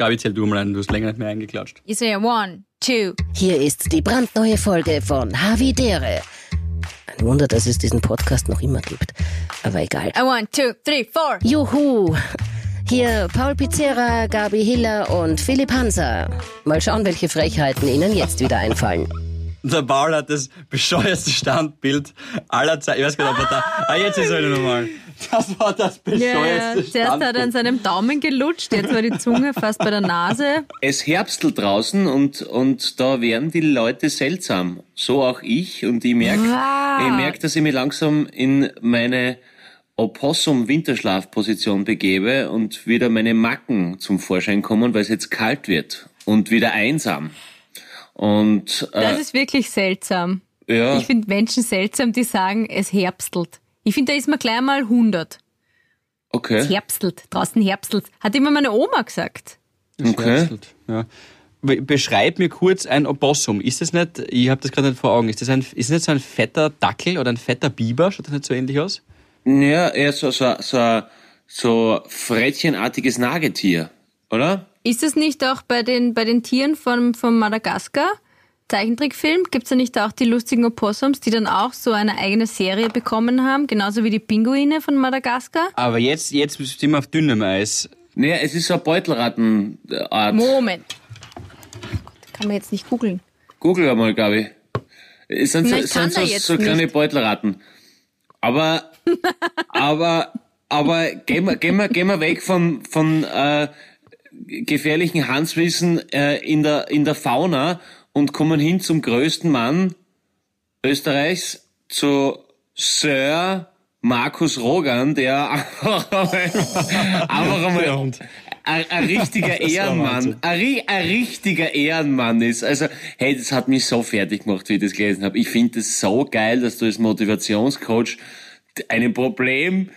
Gabi, zähl du mal ein, du hast länger nicht mehr eingeklatscht. Ich sehe one, two. Hier ist die brandneue Folge von Havidere. Ein Wunder, dass es diesen Podcast noch immer gibt. Aber egal. A one, two, three, four. Juhu! Hier Paul Pizzera, Gabi Hiller und Philipp Hanser. Mal schauen, welche Frechheiten Ihnen jetzt wieder einfallen. Der Paul hat das bescheuerste Standbild aller Zeiten. Ich weiß gar nicht, ob er da. Ah, jetzt ist er wieder normal. Das war das Ja, bescheuerste zuerst hat er an seinem Daumen gelutscht, jetzt war die Zunge fast bei der Nase. Es herbstelt draußen und, und da werden die Leute seltsam. So auch ich. Und ich merke, Wow. ich merk, dass ich mich langsam in meine Opossum-Winterschlafposition begebe und wieder meine Macken zum Vorschein kommen, weil es jetzt kalt wird und wieder einsam. Und äh, Das ist wirklich seltsam. ja, Ich finde Menschen seltsam, die sagen, es herbstelt. Ich finde, da ist man gleich mal 100. Es okay, herbstelt, draußen herbstelt. Hat immer meine Oma gesagt. okay. Ja. Be- Beschreib mir kurz ein Opossum. Ist das nicht, ich habe das gerade nicht vor Augen, ist das ein, ist das nicht so ein fetter Dackel oder ein fetter Biber? Schaut das nicht so ähnlich aus? Ja, eher so, so, so, so frettchenartiges Nagetier, oder? Ist es nicht auch bei den, bei den Tieren von, von Madagaskar? Zeichentrickfilm? Gibt's da nicht auch die lustigen Opossums, die dann auch so eine eigene Serie bekommen haben, genauso wie die Pinguine von Madagaskar? Aber jetzt, jetzt sind wir auf dünnem Eis. Naja, es ist so eine Beutelrattenart. Moment. Gott, kann man jetzt nicht googeln. Google einmal, Gabi. Es sind so, Nein, sind so, so kleine nicht. Beutelratten. Aber, aber, aber gehen wir, gehen wir, gehen wir weg von, von äh, gefährlichen Hanswissen äh, in, der, in der Fauna und kommen hin zum größten Mann Österreichs, zu Sir Markus Rogan, der einfach einmal, ein, richtiger Ehrenmann, ein, ein richtiger Ehrenmann ist. Also, hey, das hat mich so fertig gemacht, wie ich das gelesen habe. Ich finde es so geil, dass du als Motivationscoach einem Problem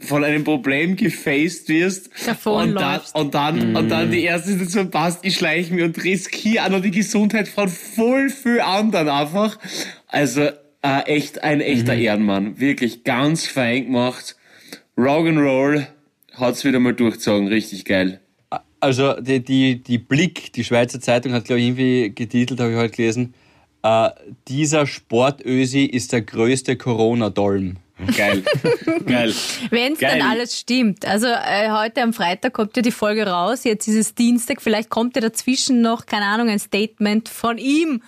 von einem Problem gefaced wirst und dann, und dann und dann die erste Situation passt, ich schleiche mich und riskiere auch noch die Gesundheit von voll viel anderen einfach. Also äh, echt ein echter Ehrenmann, wirklich ganz fein gemacht. Rock'n'Roll hat's wieder mal durchgezogen, richtig geil. Also die, die, die Blick, die Schweizer Zeitung hat, glaube ich, irgendwie getitelt, habe ich heute gelesen, äh, dieser Sportösi ist der größte Corona-Dolm. Geil, geil. Wenn es dann alles stimmt. Also äh, heute am Freitag kommt ja die Folge raus, jetzt ist es Dienstag, vielleicht kommt ja dazwischen noch, keine Ahnung, ein Statement von ihm.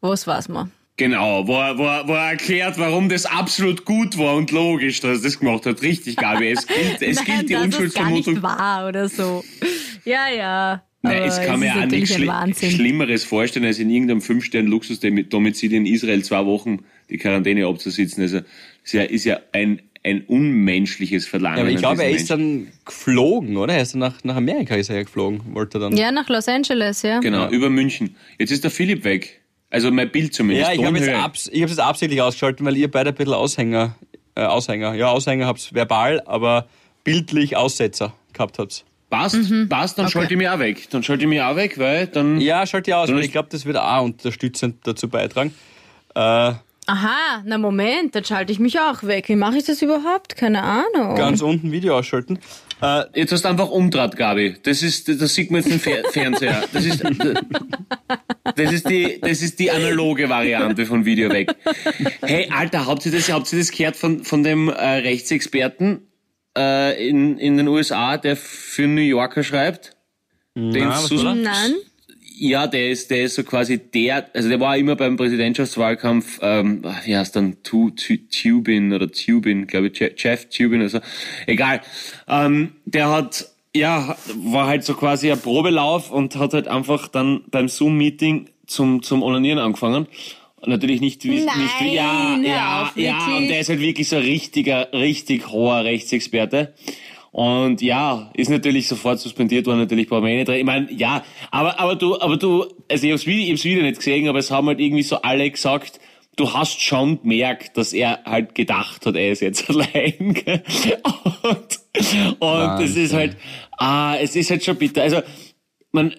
Was weiß man? Genau, wo er, wo, er, wo er erklärt, warum das absolut gut war und logisch, dass er das gemacht hat. Richtig, Gabi. Es gilt, es Nein, gilt die dass es gar Unschuldsvermutung. nicht wahr oder so. Ja, ja. Nein, es kann mir auch nichts ein Schli Wahnsinn. Schlimmeres vorstellen, als in irgendeinem Fünf-Sterne-Luxus-Domizil in Israel zwei Wochen die Quarantäne abzusitzen. Also, ist ja, ist ja ein, ein unmenschliches Verlangen. Ja, aber ich glaube, er ist dann geflogen, oder? Er ist dann nach, nach Amerika ist er ja geflogen, wollte er dann. Ja, nach Los Angeles, ja. Genau, über München. Jetzt ist der Philipp weg. Also mein Bild zumindest. Ja, ich habe jetzt, abs ich hab's absichtlich ausgeschaltet, weil ihr beide ein bisschen Aushänger, äh, Aushänger, ja, Aushänger habt's verbal, aber bildlich Aussetzer gehabt habt's. Passt, Mhm. passt, dann schalte ich mich auch weg. Dann schalte ich mich auch weg, weil dann... Ja, schalte ich aus, weil ich glaube, das wird auch unterstützend dazu beitragen. Äh, Aha, na Moment, dann schalte ich mich auch weg. Wie mache ich das überhaupt? Keine Ahnung. ganz unten Video ausschalten. Äh, Jetzt hast du einfach umdraht, Gabi. Das ist, das sieht man jetzt im Fer Fernseher. Das ist, das ist die, das ist die analoge Variante von Video weg. Hey, Alter, habt ihr das, habt ihr das gehört von, von dem äh, Rechtsexperten äh, in, in den USA, der für New Yorker schreibt? Den was Susan- war Nein? Ja, der ist, der ist so quasi der, also der war immer beim Präsidentschaftswahlkampf, ähm, wie heißt dann, Tu- Tu- Tubin oder Tubin, glaube ich, Je- Jeff Tubin oder so. Egal. Ähm, der hat, ja, war halt so quasi ein Probelauf und hat halt einfach dann beim Zoom-Meeting zum, zum Onanieren angefangen. Natürlich nicht wie, nicht wie, ja, Nein, ja, auf, ja, und der ist halt wirklich so ein richtiger, richtig hoher Rechtsexperte. Und ja, ist natürlich sofort suspendiert worden, natürlich brauchen wir eh nicht. Ich meine, ja, aber, aber du, aber du, also ich hab's wieder, ich hab's wieder nicht gesehen, aber es haben halt irgendwie so alle gesagt, du hast schon gemerkt, dass er halt gedacht hat, er ist jetzt allein. gell? Und, und es ist halt, ah, es ist halt schon bitter. Also, man,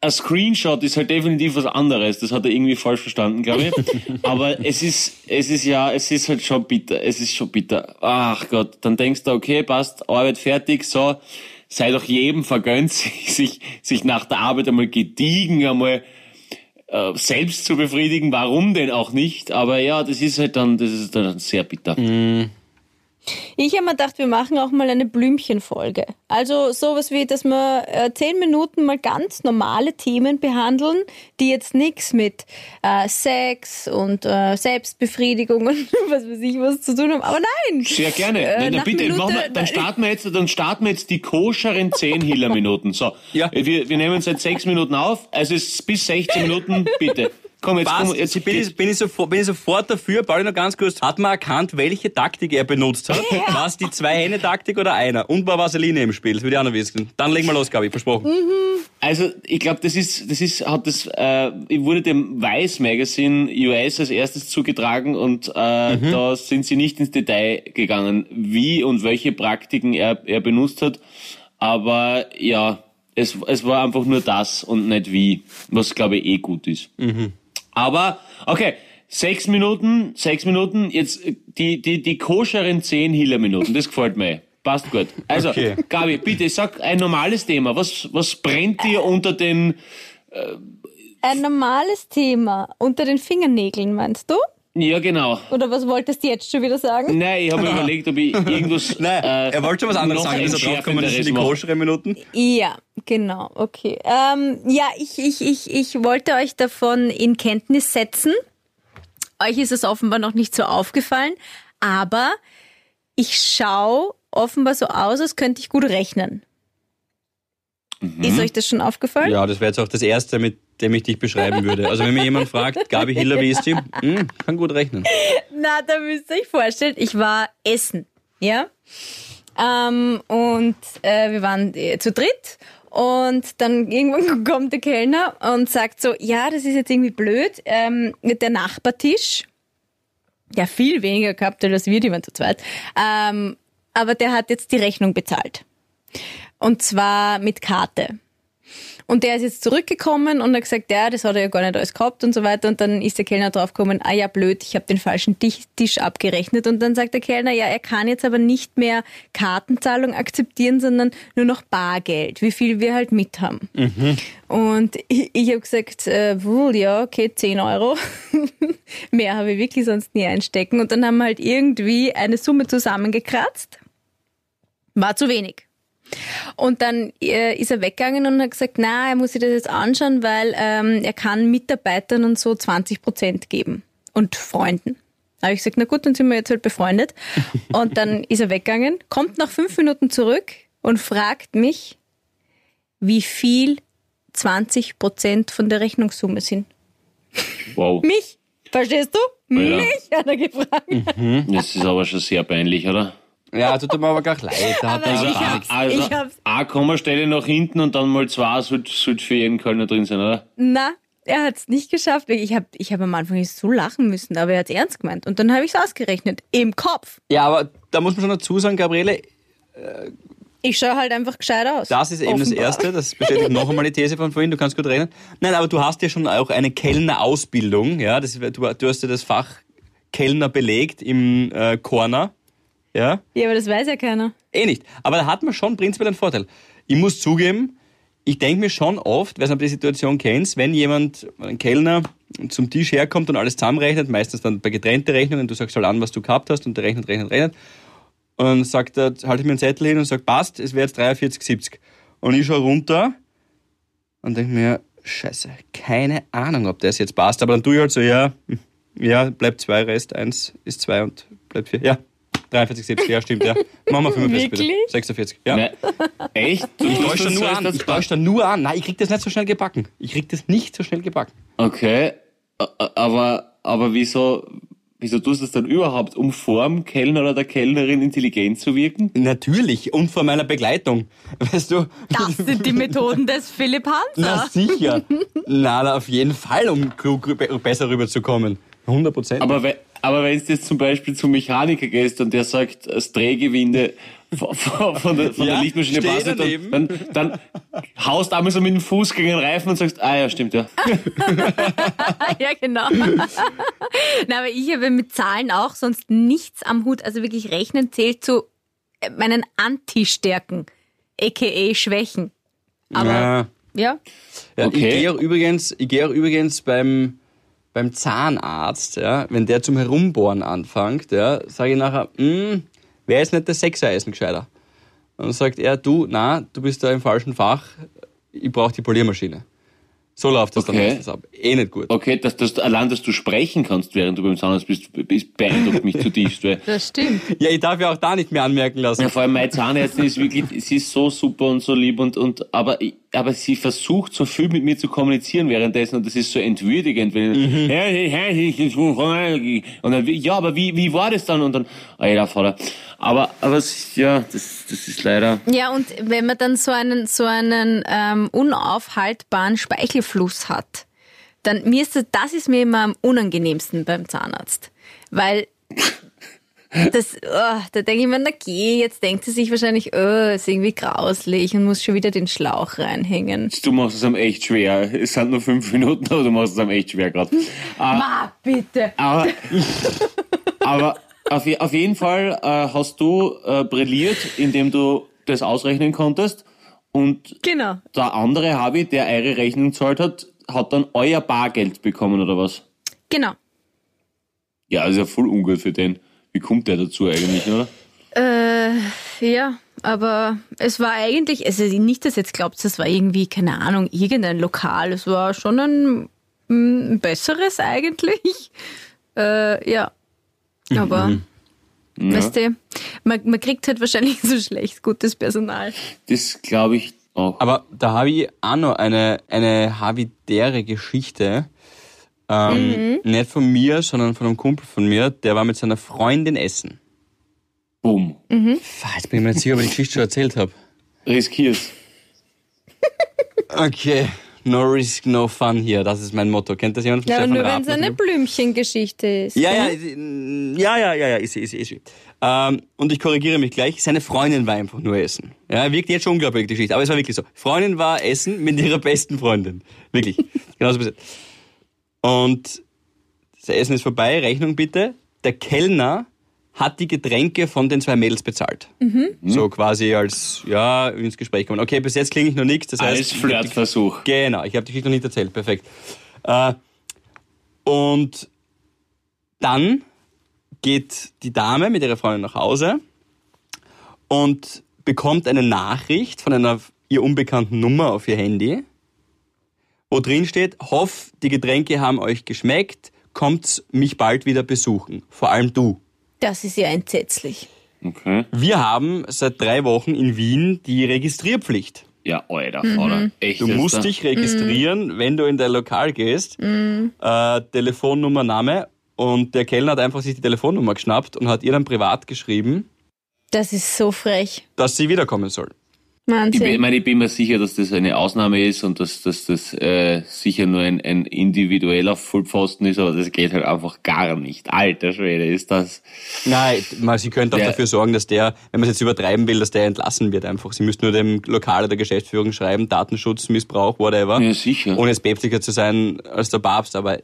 ein Screenshot ist halt definitiv was anderes. Das hat er irgendwie falsch verstanden, glaube ich. Aber es ist, es ist ja, es ist halt schon bitter. Es ist schon bitter. Ach Gott, dann denkst du, okay, passt, Arbeit fertig, so. sei doch jedem vergönnt, sich, sich, nach der Arbeit einmal gediegen, einmal äh, selbst zu befriedigen. Warum denn auch nicht? Aber ja, das ist halt dann, das ist dann sehr bitter. Ich habe mir gedacht, wir machen auch mal eine Blümchenfolge. Also sowas wie, dass wir äh, zehn Minuten mal ganz normale Themen behandeln, die jetzt nichts mit äh, Sex und äh, Selbstbefriedigung und was weiß ich was zu tun haben. Aber nein! Sehr gerne. Äh, Nein, nach bitte, Minute- wir, dann starten wir jetzt, dann starten wir jetzt die koscheren 10 Hiller-Minuten. So. Ja. Wir, wir nehmen seit 6 Minuten auf, also es ist bis 16 Minuten, bitte. Komm, jetzt, komm, jetzt bin, ich, bin, ich sofort, bin ich sofort dafür. Pauli, noch ganz kurz. Hat man erkannt, welche Taktik er benutzt hat? War es die Zwei-Hände-Taktik oder einer? Und war Vaseline im Spiel? Das würde ich auch noch wissen. Dann legen wir los, Gabi, versprochen. Also ich glaube, das ist, das ist, hat das, äh, wurde dem Vice Magazine US als erstes zugetragen und äh, da sind sie nicht ins Detail gegangen, wie und welche Praktiken er, er benutzt hat. Aber ja, es, es war einfach nur das und nicht wie, was glaube ich eh gut ist. Aber okay. Sechs Minuten, sechs Minuten, jetzt äh, die, die, die koscheren zehn Hiller-Minuten, das gefällt mir. Passt gut. Also, Okay. Gabi, bitte sag ein normales Thema. Was, was brennt dir unter den Ein normales Thema unter den Fingernägeln, meinst du? Ja, genau. Oder was wolltest du jetzt schon wieder sagen? Nein, ich habe mir überlegt, ob ich irgendwas. Nein, äh, er wollte schon was anderes sagen, bis er draufgekommen ist, das sind die koscheren Minuten. Ja, genau, okay. Ähm, ja, ich, ich, ich, ich wollte euch davon in Kenntnis setzen. Euch ist es offenbar noch nicht so aufgefallen, aber ich schaue offenbar so aus, als könnte ich gut rechnen. Ist euch das schon aufgefallen? Ja, das wäre jetzt auch das Erste, mit dem ich dich beschreiben würde. Also wenn mir jemand fragt, Gabi Hiller, wie ist sie? Hm, kann gut rechnen. Na, da müsst ihr euch vorstellen, ich war essen, ja. Ähm, und äh, wir waren äh, zu dritt und dann irgendwann kommt der Kellner und sagt so, ja, das ist jetzt irgendwie blöd, ähm, der Nachbartisch, der viel weniger gehabt als wir, die waren zu zweit, ähm, aber der hat jetzt die Rechnung bezahlt. Und zwar mit Karte. Und der ist jetzt zurückgekommen und hat gesagt, ja, das hat er ja gar nicht alles gehabt und so weiter. Und dann ist der Kellner draufgekommen, ah ja, blöd, ich habe den falschen Tisch, abgerechnet. Und dann sagt der Kellner, ja, er kann jetzt aber nicht mehr Kartenzahlung akzeptieren, sondern nur noch Bargeld, wie viel wir halt mit haben. Und ich, ich habe gesagt, äh, wohl, ja, okay, 10 Euro. mehr habe ich wirklich sonst nie einstecken. Und dann haben wir halt irgendwie eine Summe zusammengekratzt. War zu wenig. Und dann äh, ist er weggegangen und hat gesagt, na, er muss sich das jetzt anschauen, weil ähm, er kann Mitarbeitern und so 20 Prozent geben und Freunden. Da habe ich gesagt, na gut, dann sind wir jetzt halt befreundet. Und dann ist er weggegangen, kommt nach fünf Minuten zurück und fragt mich, wie viel 20 Prozent von der Rechnungssumme sind. Wow. Mich? Verstehst du? Ja. Mich hat er gefragt. Das ist aber schon sehr peinlich, oder? Ja, tut mir aber gar leid. Da hat Aber er ich also, hab's- Also, ich hab's- eine Kommastelle nach hinten und dann mal zwei sollte sollte für jeden Kölner drin sein, oder? Na, er hat es nicht geschafft. Ich habe ich hab am Anfang so lachen müssen, aber er hat es ernst gemeint. Und dann habe ich es ausgerechnet. Im Kopf. ja, aber da muss man schon dazu sagen, Gabriele, Ich schaue halt einfach gescheit aus. das ist eben das Offenbar. Erste. Das bestätigt noch einmal die These von vorhin, du kannst gut rechnen. Nein, aber du hast ja schon auch eine Kellnerausbildung. Ja, das, du, du hast ja das Fach Kellner belegt im äh, Corner. Ja, Ja, aber das weiß ja keiner. Eh nicht. Aber da hat man schon prinzipiell einen Vorteil. Ich muss zugeben, ich denke mir schon oft, weil du die Situation kennst, wenn jemand, ein Kellner, zum Tisch herkommt und alles zusammenrechnet, meistens dann bei getrennte Rechnungen, du sagst halt an, was du gehabt hast und der rechnet, rechnet, rechnet. Und dann sagt er, halte ich mir einen Zettel hin und sagt, passt, es wäre jetzt 43,70. Und ich schaue runter und denke mir, scheiße, keine Ahnung, ob das jetzt passt. Aber dann tue ich halt so, ja, hm, ja, bleibt zwei Rest, eins ist zwei und bleibt vier. Ja, 43,70, ja, stimmt, ja. Machen wir 45 bitte. Wirklich? 46, ja. Nein. Echt? Du Ich täusche da nur an. Ich täusche da nur an. Nein, ich krieg das nicht so schnell gebacken. Ich krieg das nicht so schnell gebacken. Okay, aber, aber wieso, wieso tust du das dann überhaupt, um vorm Kellner oder der Kellnerin intelligent zu wirken? Natürlich. Und vor meiner Begleitung. Weißt du? Das sind die Methoden des Philipp Na Hanser. sicher. na, na, auf jeden Fall, um klug besser rüberzukommen. 100 Prozent. Aber, we- aber wenn du jetzt zum Beispiel zum Mechaniker gehst und der sagt, das Drehgewinde von, der, von Ja, der Lichtmaschine passt dann, dann, dann haust einmal so mit dem Fuß gegen den Reifen und sagst, ah ja, stimmt ja. ja, genau. Na, aber ich habe mit Zahlen auch sonst nichts am Hut. Also wirklich rechnen zählt zu äh, meinen Anti-Stärken. aka Schwächen. Aber Ja. ja. Ja, Okay. Ich gehe auch übrigens, ich gehe auch übrigens beim, beim Zahnarzt, ja, wenn der zum Herumbohren anfängt, ja, sage ich nachher, hm, wer ist nicht der Sechseisen gescheiter? Und dann sagt er, du, na, du bist da im falschen Fach, ich brauche die Poliermaschine. So läuft das dann Okay. meistens ab. Eh nicht gut. Okay, dass, dass, allein, dass du sprechen kannst, während du beim Zahnarzt bist, bist beeindruckt mich zutiefst. Weil, Das stimmt. Ja, ich darf ja auch da nicht mehr anmerken lassen. ja, vor allem meine Zahnärztin ist wirklich, sie ist so super und so lieb und, und aber, ich- aber sie versucht so viel mit mir zu kommunizieren währenddessen und das ist so entwürdigend, wenn, Mhm. und dann, ja, aber wie, wie war das dann? Und dann, alter Vater. Aber, aber, es- ja, das, das ist leider, Ja, und wenn man dann so einen, so einen ähm, unaufhaltbaren Speichelfluss hat, dann mir ist das, das ist mir immer am unangenehmsten beim Zahnarzt. Weil das, oh, da denke ich mir, na geh, jetzt denkt sie sich wahrscheinlich, oh, ist irgendwie grauslich und muss schon wieder den Schlauch reinhängen. du machst es am echt schwer. Es sind nur fünf Minuten, aber du machst es am echt schwer gerade. Ma, bitte. Aber, aber auf, auf jeden Fall äh, hast du äh, brilliert, indem du das ausrechnen konntest. Und Genau. der andere Habi, der eure Rechnung gezahlt hat, hat dann euer Bargeld bekommen, oder was? Genau. Ja, ist ja voll ungut für den. Wie kommt der dazu eigentlich, oder? Äh, ja, aber es war eigentlich, also nicht, dass ihr jetzt glaubt, das war irgendwie, keine Ahnung, irgendein Lokal. Es war schon ein, mm, besseres eigentlich. Äh, ja. Aber, weißt du, man, man kriegt halt wahrscheinlich so schlecht gutes Personal. Das glaube ich auch. Aber da habe ich auch noch eine, eine havidäre Geschichte. Ähm, Nicht von mir, sondern von einem Kumpel von mir, der war mit seiner Freundin essen. Bumm. Fuck, Jetzt bin ich mir nicht sicher, ob ich die Geschichte schon erzählt habe. Riskier's. Okay, no risk, no fun hier. Das ist mein Motto. Kennt das jemand von Ja, Stefan nur Raab? wenn es eine Blümchengeschichte ist. Ja, ja, ist- ja, ja, ja, ja, ist sie, ist sie, ist sie. Ähm, und ich korrigiere mich gleich, seine Freundin war einfach nur essen. Ja, wirkt jetzt schon unglaublich, die Geschichte, aber es war wirklich so. Freundin war essen mit ihrer besten Freundin. Wirklich. Genauso passiert. Und das Essen ist vorbei, Rechnung bitte. Der Kellner hat die Getränke von den zwei Mädels bezahlt. So quasi als, ja, ins Gespräch kommen. Okay, bis jetzt klinge ich noch nichts, das heißt... Als Flirtversuch. Genau, ich habe die Geschichte noch nicht erzählt, perfekt. Äh, und dann geht die Dame mit ihrer Freundin nach Hause und bekommt eine Nachricht von einer ihr unbekannten Nummer auf ihr Handy, wo drin steht, hoff, die Getränke haben euch geschmeckt, kommt mich bald wieder besuchen. Vor allem du. Das ist ja entsetzlich. Okay. Wir haben seit drei Wochen in Wien die Registrierpflicht. Ja, alter Vater. Echt Du musst da? dich registrieren, wenn du in dein Lokal gehst. Äh, Telefonnummer, Name. Und der Kellner hat einfach sich die Telefonnummer geschnappt und hat ihr dann privat geschrieben, Das ist so frech. dass sie wiederkommen soll. Ich, bin, ich Wahnsinn. meine, ich bin mir sicher, dass das eine Ausnahme ist und dass, dass das äh, sicher nur ein, ein individueller Vollpfosten ist, aber das geht halt einfach gar nicht. Alter Schwede, ist das. Nein, mal, sie könnte auch Der- dafür sorgen, dass der, wenn man es jetzt übertreiben will, dass der entlassen wird einfach. Sie müsste nur dem Lokal oder der Geschäftsführung schreiben, Datenschutz, Missbrauch, whatever. Ja, sicher. Ohne jetzt päpstlicher zu sein als der Papst, aber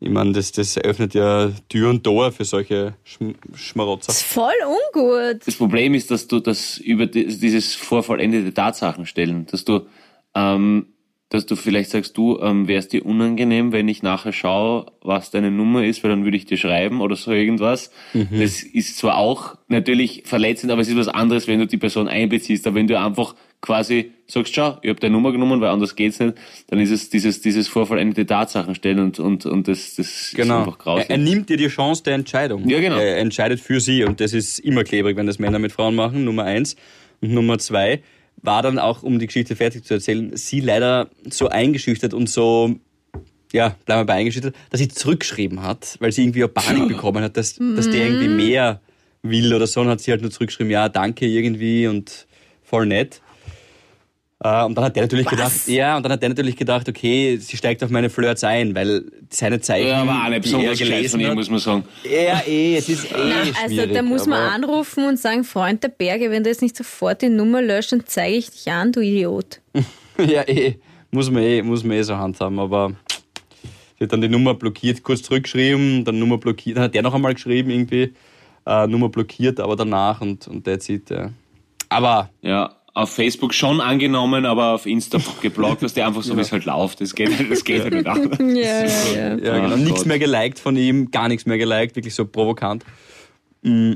ich meine, das, das eröffnet ja Tür und Tor für solche Schm Schmarotzer. Das ist voll ungut. Das Problem ist, dass du das über die- dieses vorvollendete Tatsachen stellen, dass du, ähm, dass du vielleicht sagst, du, ähm, wäre es dir unangenehm, wenn ich nachher schaue, was deine Nummer ist, weil dann würde ich dir schreiben oder so irgendwas. Das ist zwar auch natürlich verletzend, aber es ist was anderes, wenn du die Person einbeziehst. Aber wenn du einfach quasi sagst, schau, ich habe deine Nummer genommen, weil anders geht's nicht, dann ist es dieses, dieses vorvollendete Tatsachen stellen und, und, und das, das ist Genau. einfach grausig. Er, er nimmt dir die Chance der Entscheidung. Ja, genau. Er entscheidet für sie und das ist immer klebrig, wenn das Männer mit Frauen machen, Nummer eins. Und Nummer zwei war dann auch, um die Geschichte fertig zu erzählen, sie leider so eingeschüchtert und so, ja, bleiben wir bei eingeschüchtert, dass sie zurückgeschrieben hat, weil sie irgendwie auch Panik bekommen hat, dass, dass der irgendwie mehr will oder so. Und hat sie halt nur zurückgeschrieben, ja, danke irgendwie und voll nett. Äh, Und dann hat der natürlich gedacht, ja, und dann hat der natürlich gedacht, okay, sie steigt auf meine Flirts ein, weil seine Zeichen, ja, aber auch nicht die er hat, muss man sagen. ja, eh, es ist eh Also schwierig, da muss man anrufen und sagen, Freund der Berge, wenn du jetzt nicht sofort die Nummer löscht, dann zeige ich dich an, du Idiot. Ja, eh, muss man eh, muss man eh so handhaben, aber sie hat dann die Nummer blockiert, kurz zurückgeschrieben, dann Nummer blockiert, dann hat der noch einmal geschrieben irgendwie, äh, Nummer blockiert, aber danach und, und that's it, ja. Aber Ja, auf Facebook schon angenommen, aber auf Insta geblockt, was der einfach so, wie es halt läuft. Das geht, das geht halt nicht anders. Ja, ja, ja. Ja, genau. Ah, Nichts mehr geliked von ihm, gar nichts mehr geliked, wirklich so provokant. Mm,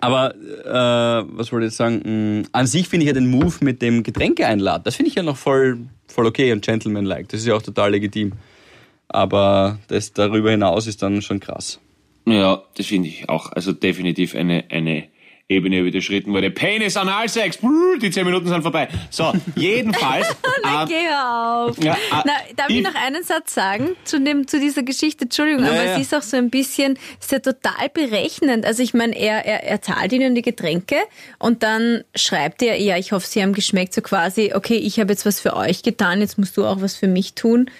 Aber äh, was wollte ich jetzt sagen? Mm, An sich finde ich ja den Move mit dem Getränke einladen, das finde ich ja noch voll, voll okay und gentleman-like. Das ist ja auch total legitim. Aber das darüber hinaus ist dann schon krass. Ja, das finde ich auch. Also definitiv eine, eine Ebene überschritten wurde. Penis, Analsex, brrr, die zehn Minuten sind vorbei. So, jedenfalls. ähm, Geh auf. Ja, äh, Na, darf ich, ich- noch einen Satz sagen zu, dem, zu dieser Geschichte? Entschuldigung, Ja, aber ja. es ist auch so ein bisschen, ist ja total berechnend. Also ich meine, er, er, er zahlt ihnen die Getränke und dann schreibt er, ja, ich hoffe, sie haben geschmeckt, so quasi, okay, ich habe jetzt was für euch getan, jetzt musst du auch was für mich tun.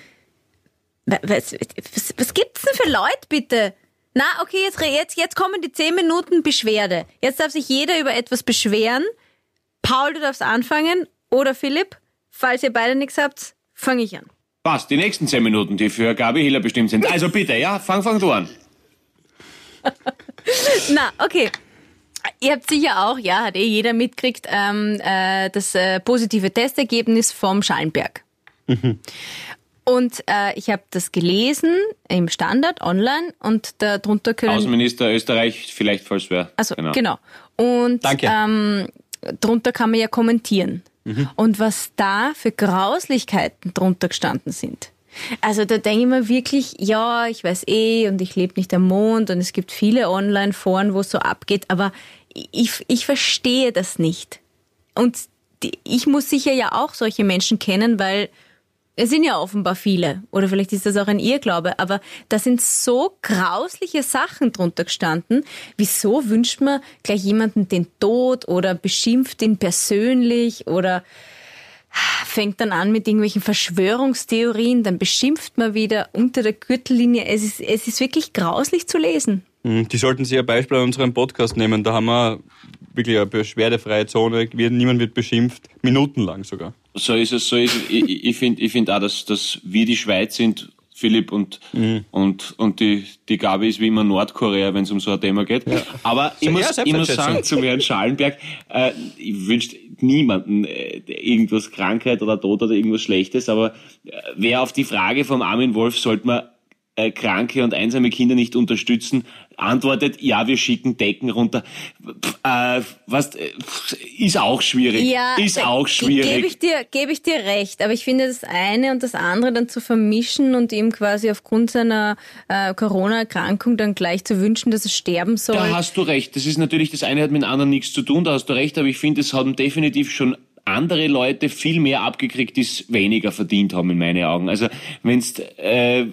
Wa- Was, was, was gibt's denn für Leute, bitte? Na, okay, jetzt, jetzt, jetzt kommen die zehn Minuten Beschwerde. Jetzt darf sich jeder über etwas beschweren. Paul, du darfst anfangen. Oder Philipp, falls ihr beide nichts habt, fange ich an. passt, die nächsten zehn Minuten, die für Gabi Hiller bestimmt sind. Also bitte, ja, fang, fang du an. Na, okay. Ihr habt sicher auch, ja, hat eh jeder mitkriegt, ähm, äh, das äh, positive Testergebnis vom Schallenberg. Und äh, ich habe das gelesen im Standard online und darunter können Außenminister Österreich, vielleicht falls wer. Also genau. Und Danke. Ähm, drunter kann man ja kommentieren. Und was da für Grauslichkeiten drunter gestanden sind. Also da denke ich mir wirklich, ja, ich weiß eh und ich lebe nicht am Mond und es gibt viele Online-Foren, wo es so abgeht, aber ich, ich verstehe das nicht. Und die, ich muss sicher ja auch solche Menschen kennen, weil es sind ja offenbar viele. Oder vielleicht ist das auch ein Irrglaube. Aber da sind so grausliche Sachen drunter gestanden. Wieso wünscht man gleich jemanden den Tod oder beschimpft ihn persönlich oder fängt dann an mit irgendwelchen Verschwörungstheorien, dann beschimpft man wieder unter der Gürtellinie. Es ist, es ist wirklich grauslich zu lesen. Mm, Die sollten sich ein Beispiel an unserem Podcast nehmen. Da haben wir wirklich eine beschwerdefreie Zone. Niemand wird beschimpft. Minutenlang sogar. So ist es, so ist es. Ich, ich- finde ich find auch, dass, dass wir die Schweiz sind, Philipp, und, und, und die, die Gabi ist wie immer Nordkorea, wenn es um so ein Thema geht. Aber ich muss, ja, ich muss sagen, zum Herrn Schallenberg, äh, ich wünsche niemanden äh, irgendwas Krankheit oder Tod oder irgendwas Schlechtes, aber äh, wer auf die Frage vom Armin Wolf, sollte man äh, kranke und einsame Kinder nicht unterstützen, antwortet, ja, wir schicken Decken runter. Pff, Äh, was, äh, pff, ist auch schwierig. Ja, ist auch schwierig. Gebe ich, dir, gebe ich dir recht. Aber ich finde, das eine und das andere dann zu vermischen und ihm quasi aufgrund seiner äh, Corona-Erkrankung dann gleich zu wünschen, dass er sterben soll. Da hast du recht. Das ist natürlich, das eine hat mit dem anderen nichts zu tun, da hast du recht, aber ich finde, es haben definitiv schon andere Leute viel mehr abgekriegt, die es weniger verdient haben, in meinen Augen. Also, wenn's, äh,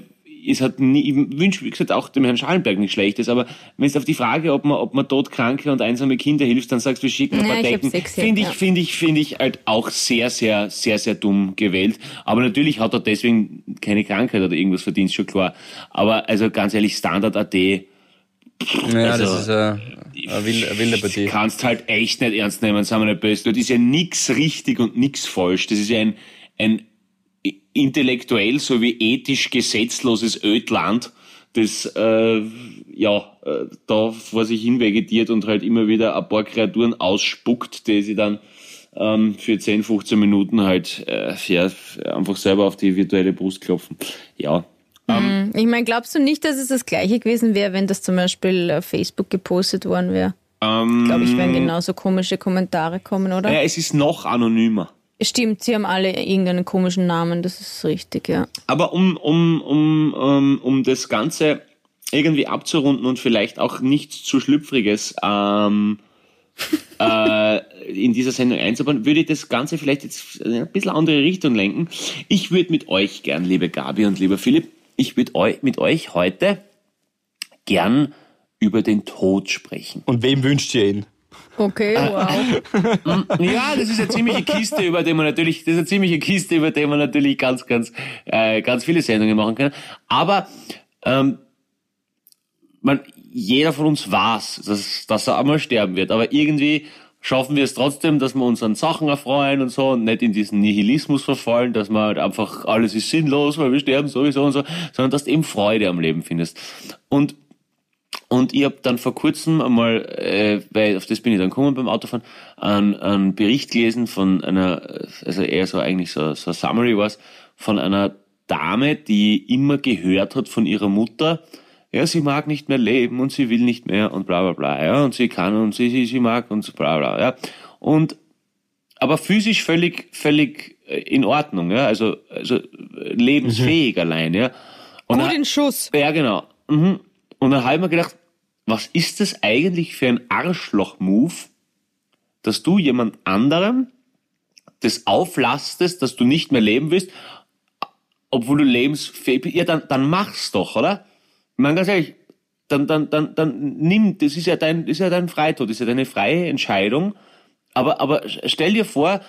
es hat nie, ich wünsche, wie gesagt, auch dem Herrn Schallenberg nicht Schlechtes, aber wenn es auf die Frage, ob man, ob man todkranke und einsame Kinder hilft, dann sagst du, wir schicken ein paar Decken. eh Finde ich, ja. finde ich, finde ich halt auch sehr, sehr, sehr, sehr dumm gewählt. Aber natürlich hat er deswegen keine Krankheit oder irgendwas verdient, schon klar. Aber also ganz ehrlich, Standard AT, Ja, Also, das ist eine, eine wilde, eine wilde Partie. kannst halt echt nicht ernst nehmen, sagen wir nicht böse. Dort ist ja nix richtig und nix falsch. Das ist ja ein, ein intellektuell sowie ethisch gesetzloses Ödland, das äh, ja äh, da vor sich hin vegetiert und halt immer wieder ein paar Kreaturen ausspuckt, die sie dann ähm, für 10, 15 Minuten halt äh, ja, einfach selber auf die virtuelle Brust klopfen. Ja, Ich meine, glaubst du nicht, dass es das gleiche gewesen wäre, wenn das zum Beispiel auf Facebook gepostet worden wäre? ähm, Glaube ich, werden genauso komische Kommentare kommen, oder? ja, es ist noch anonymer. Stimmt, sie haben alle irgendeinen komischen Namen, das ist richtig, ja. Aber um, um, um, um, um das Ganze irgendwie abzurunden und vielleicht auch nichts zu Schlüpfriges ähm, äh, in dieser Sendung einzubauen, würde ich das Ganze vielleicht jetzt in ein bisschen andere Richtung lenken. Ich würde mit euch gern, liebe Gabi und lieber Philipp, ich würde eu mit euch heute gern über den Tod sprechen. Und wem wünscht ihr ihn? Okay, wow. Ja, das ist eine ziemliche Kiste, über die man natürlich, das ist eine ziemliche Kiste, über die man natürlich ganz, ganz, äh, ganz viele Sendungen machen kann. Aber ähm, man, jeder von uns weiß, dass, dass er einmal sterben wird. Aber irgendwie schaffen wir es trotzdem, dass wir uns an Sachen erfreuen und so und nicht in diesen Nihilismus verfallen, dass man halt einfach alles ist sinnlos, weil wir sterben sowieso und so, sondern dass du eben Freude am Leben findest. Und Und ich habe dann vor kurzem einmal, äh, weil auf das bin ich dann gekommen beim Autofahren, einen, einen Bericht gelesen von einer, also eher so eigentlich so, so ein Summary was, von einer Dame, die immer gehört hat von ihrer Mutter, ja, sie mag nicht mehr leben und sie will nicht mehr und bla bla bla, ja, und sie kann und sie, sie, sie mag und bla bla, ja. Und aber physisch völlig, völlig äh, in Ordnung, ja, also, also lebensfähig mhm. allein, ja. Und Gut in Schuss. Ja, genau. Mhm. Und dann habe ich mir gedacht, was ist das eigentlich für ein Arschloch-Move, dass du jemand anderem das auflastest, dass du nicht mehr leben willst, obwohl du lebensfähig bist, ja, dann, dann mach's doch, oder? Ich meine, ganz ehrlich, dann, dann, dann, dann nimm, das ist ja dein, ist ja dein Freitod, das ist ja deine freie Entscheidung. Aber, aber stell dir vor,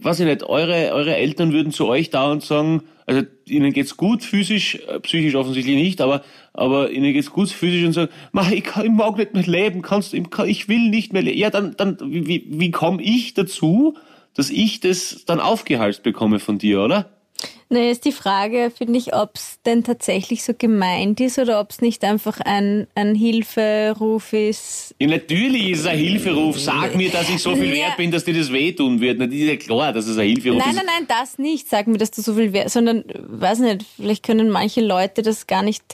weiß ich nicht, eure, eure Eltern würden zu euch da und sagen, also ihnen geht's gut physisch, äh, psychisch offensichtlich nicht, aber, aber ihnen geht's gut physisch und sagen, mach, ich, kann, ich mag nicht mehr leben, kannst, ich, ich will nicht mehr leben. Ja, dann, dann, wie, wie komme ich dazu, dass ich das dann aufgehalst bekomme von dir, oder? Nee, ist die Frage, finde ich, ob es denn tatsächlich so gemeint ist oder ob es nicht einfach ein, ein Hilferuf ist. Ja, natürlich ist es ein Hilferuf. Sag mir, dass ich so viel wert bin, dass dir das wehtun wird. Na, das ist ja klar, dass es ein Hilferuf nein, ist. Nein, nein, nein, das nicht. Sag mir, dass du so viel wert, sondern, weiß nicht, vielleicht können manche Leute das gar nicht